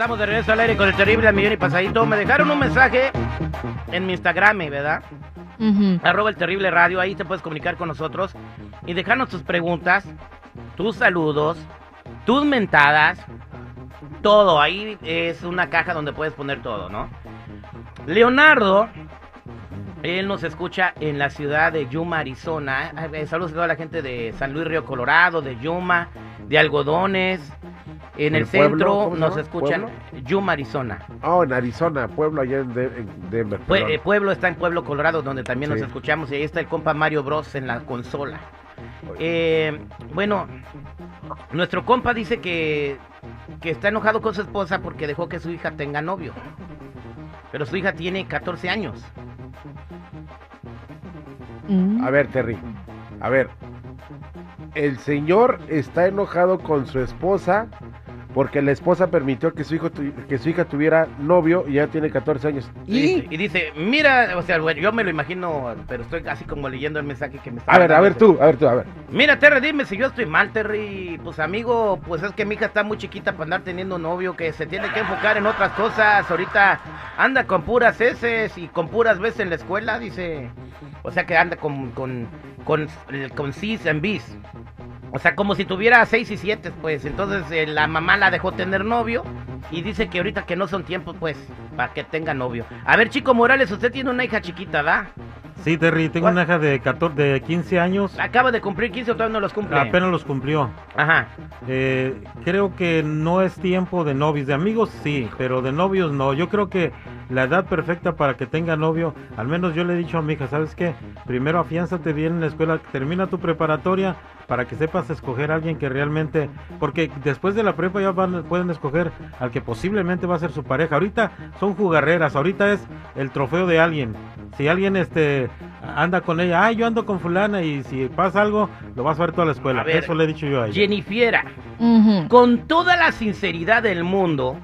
Estamos de regreso al aire con el terrible al millón y pasadito. Me dejaron un mensaje en mi Instagram, ¿verdad? Arroba el terrible radio, ahí te puedes comunicar con nosotros y dejarnos tus preguntas, tus saludos, tus mentadas, todo. Ahí es una caja donde puedes poner todo, ¿no? Leonardo, él nos escucha en la ciudad de Yuma, Arizona. Saludos a toda la gente de San Luis Río Colorado, de Yuma, de Algodones, en el, centro nos escuchan Yuma, Arizona. Oh, en Arizona, pueblo allá en, Denver. Eh, pueblo está en Pueblo Colorado, donde también nos escuchamos. Y ahí está el compa Mario Bros en la consola. Eh, bueno, nuestro compa dice que, que está enojado con su esposa porque dejó que su hija tenga novio. Pero su hija tiene 14 años. A ver, Terry. A ver. El señor está enojado con su esposa porque la esposa permitió que su hijo que su hija tuviera novio y ya tiene 14 años. Y, dice, mira, o sea, yo me lo imagino, pero estoy casi como leyendo el mensaje que me está A ver, a ver tú, a ver tú, a ver. Mira, Terry, dime si yo estoy mal, Terry. Pues amigo, pues es que mi hija está muy chiquita para andar teniendo novio, que se tiene que enfocar en otras cosas. Ahorita anda con puras S y con puras veces en la escuela, dice. O sea que anda con con con, con, Cis en bis. O sea, como si tuviera 6 y 7, pues. Entonces eh, la mamá la dejó tener novio y dice que ahorita que no son tiempos, pues, para que tenga novio. A ver, Chico Morales, usted tiene una hija chiquita, ¿da? Sí, Terry, tengo una hija de 14, de 15 años. Acaba de cumplir 15 o todavía no los cumple. Apenas los cumplió. Ajá. Eh, creo que no es tiempo de novios, de amigos sí, pero de novios no. Yo creo que la edad perfecta para que tenga novio, al menos yo le he dicho a mi hija, ¿sabes qué? Primero afiánzate bien en la escuela, termina tu preparatoria para que sepas escoger a alguien que realmente, porque después de la prepa ya van, pueden escoger al que posiblemente va a ser su pareja. Ahorita son jugarreras, ahorita es el trofeo de alguien. Si alguien este anda con ella, ay, yo ando con fulana y si pasa algo, lo vas a ver toda la escuela. Eso le he dicho yo a ella. Jennifiera, con toda la sinceridad del mundo,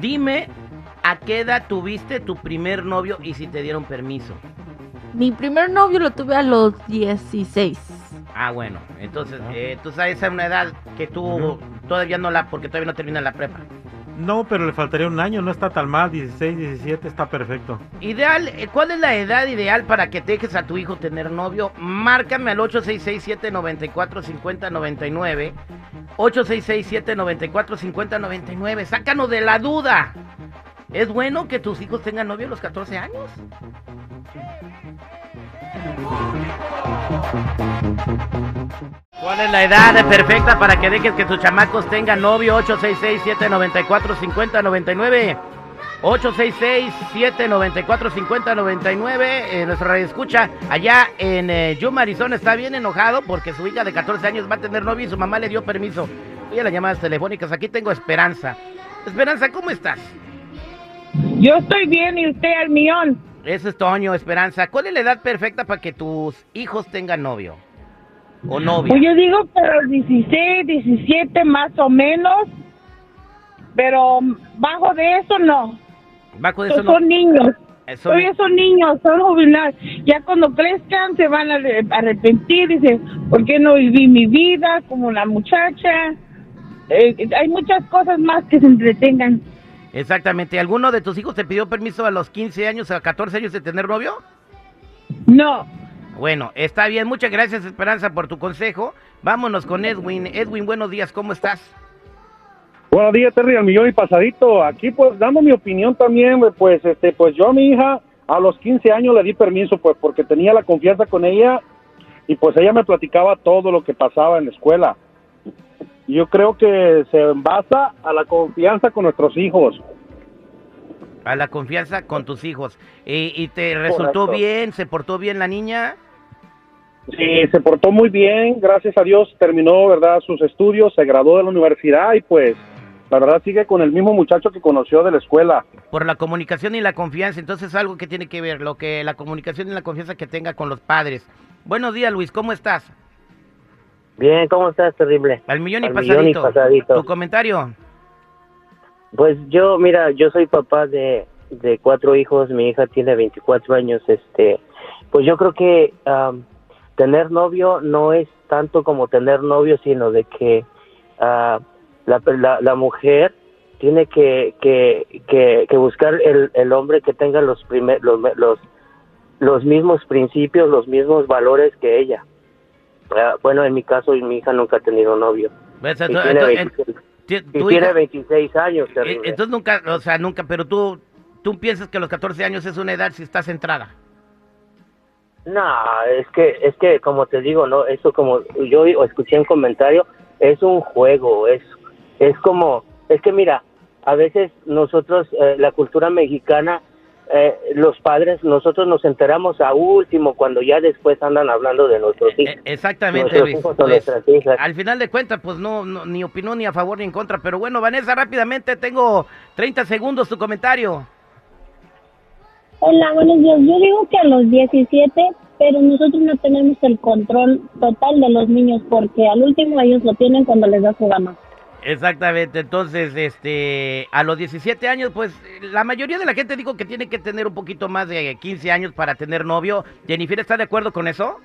dime a qué edad tuviste tu primer novio y si te dieron permiso. Mi primer novio lo tuve a los 16. Ah, bueno, entonces, eh, tú sabes, a una edad que tú todavía no la, porque todavía no termina la prepa. No, pero le faltaría un año, no está tan mal, 16, 17, está perfecto. Ideal, eh, ¿cuál es la edad ideal para que dejes a tu hijo tener novio? Márcame al 866-794-5099. 866-794-5099. Sácanos de la duda. ¿Es bueno que tus hijos tengan novio a los 14 años? ¿Cuál es la edad perfecta para que dejes que tus chamacos tengan novio? 866-794-5099. 866-794-5099. Eh, nuestra radio escucha allá en eh, Yuma, Arizona, está bien enojado porque su hija de 14 años va a tener novio y su mamá le dio permiso. Voy a las llamadas telefónicas. Aquí tengo Esperanza. Esperanza, ¿cómo estás? Yo estoy bien y usted al millón. Eso es Toño, Esperanza. ¿Cuál es la edad perfecta para que tus hijos tengan novio? ¿O novia? Pues yo digo que los 16, 17 más o menos. Pero bajo de eso no. Bajo de eso no. Son niños. Eso Todavía son niños, son jubilados. Ya cuando crezcan se van a arrepentir. Dicen, ¿por qué no viví mi vida como la muchacha? Eh, hay muchas cosas más que se entretengan. Exactamente. ¿Alguno de tus hijos te pidió permiso a los 15 años, a 14 años de tener novio? No. Bueno, está bien. Muchas gracias, Esperanza, por tu consejo. Vámonos con Edwin. Edwin, buenos días. ¿Cómo estás? Buenos días, Terry, al millón y pasadito. Aquí, pues, dando mi opinión también, pues, este, pues yo a mi hija a los 15 años le di permiso, pues, porque tenía la confianza con ella y pues ella me platicaba todo lo que pasaba en la escuela yo creo que se basa a la confianza con nuestros hijos. A la confianza con tus hijos. ¿Y, te resultó bien? ¿Se portó bien la niña? Sí, se portó muy bien, gracias a Dios terminó, ¿verdad?, sus estudios, se graduó de la universidad y pues la verdad sigue con el mismo muchacho que conoció de la escuela. Por la comunicación y la confianza, entonces algo que tiene que ver, lo que la comunicación y la confianza que tenga con los padres. Buenos días, Luis, ¿cómo estás? Bien, ¿cómo estás, terrible? Al millón y, pasadito. ¿Tu comentario? Pues yo, mira, yo soy papá de, de cuatro hijos, mi hija tiene 24 años, este, pues yo creo que tener novio no es tanto como tener novio, sino de que uh, la, la, mujer tiene que, que, que, que buscar el, el hombre que tenga los, primer, los, los, los mismos principios, los mismos valores que ella. Ah, bueno, en mi caso, mi hija nunca ha tenido novio. Tiene, entonces, 26, ti- y tu tiene hija- 26 años. terrible. entonces nunca, o sea, nunca, pero tú, tú piensas que los 14 años es una edad si estás centrada. No, es que, es que como te digo, no, eso como yo escuché en comentario, es un juego, es, es como, es que mira, a veces nosotros, eh, la cultura mexicana, eh, los padres, nosotros nos enteramos a último cuando ya después andan hablando de nuestros Eh, hijos. exactamente, nuestros Luis. hijos o Pues, hijas. al final de cuentas, pues no, no, ni opinó ni a favor ni en contra. Pero bueno, Vanessa, rápidamente, tengo 30 segundos tu comentario. Hola, buenos días. Yo digo que a los 17, pero nosotros no tenemos el control total de los niños porque al último ellos lo tienen cuando les da su gana. Exactamente, entonces, este, a los 17 años, pues, la mayoría de la gente dijo que tiene que tener un poquito más de 15 años para tener novio. Jennifer, ¿está de acuerdo con eso?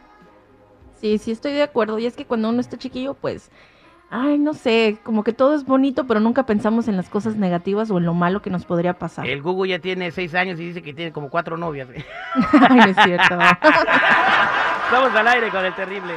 Sí, sí estoy de acuerdo. Y es que cuando uno está chiquillo, pues, ay, no sé, como que todo es bonito, pero nunca pensamos en las cosas negativas o en lo malo que nos podría pasar. El Google ya tiene 6 años y dice que tiene como cuatro novias. Ay, no es cierto. Estamos al aire con el terrible.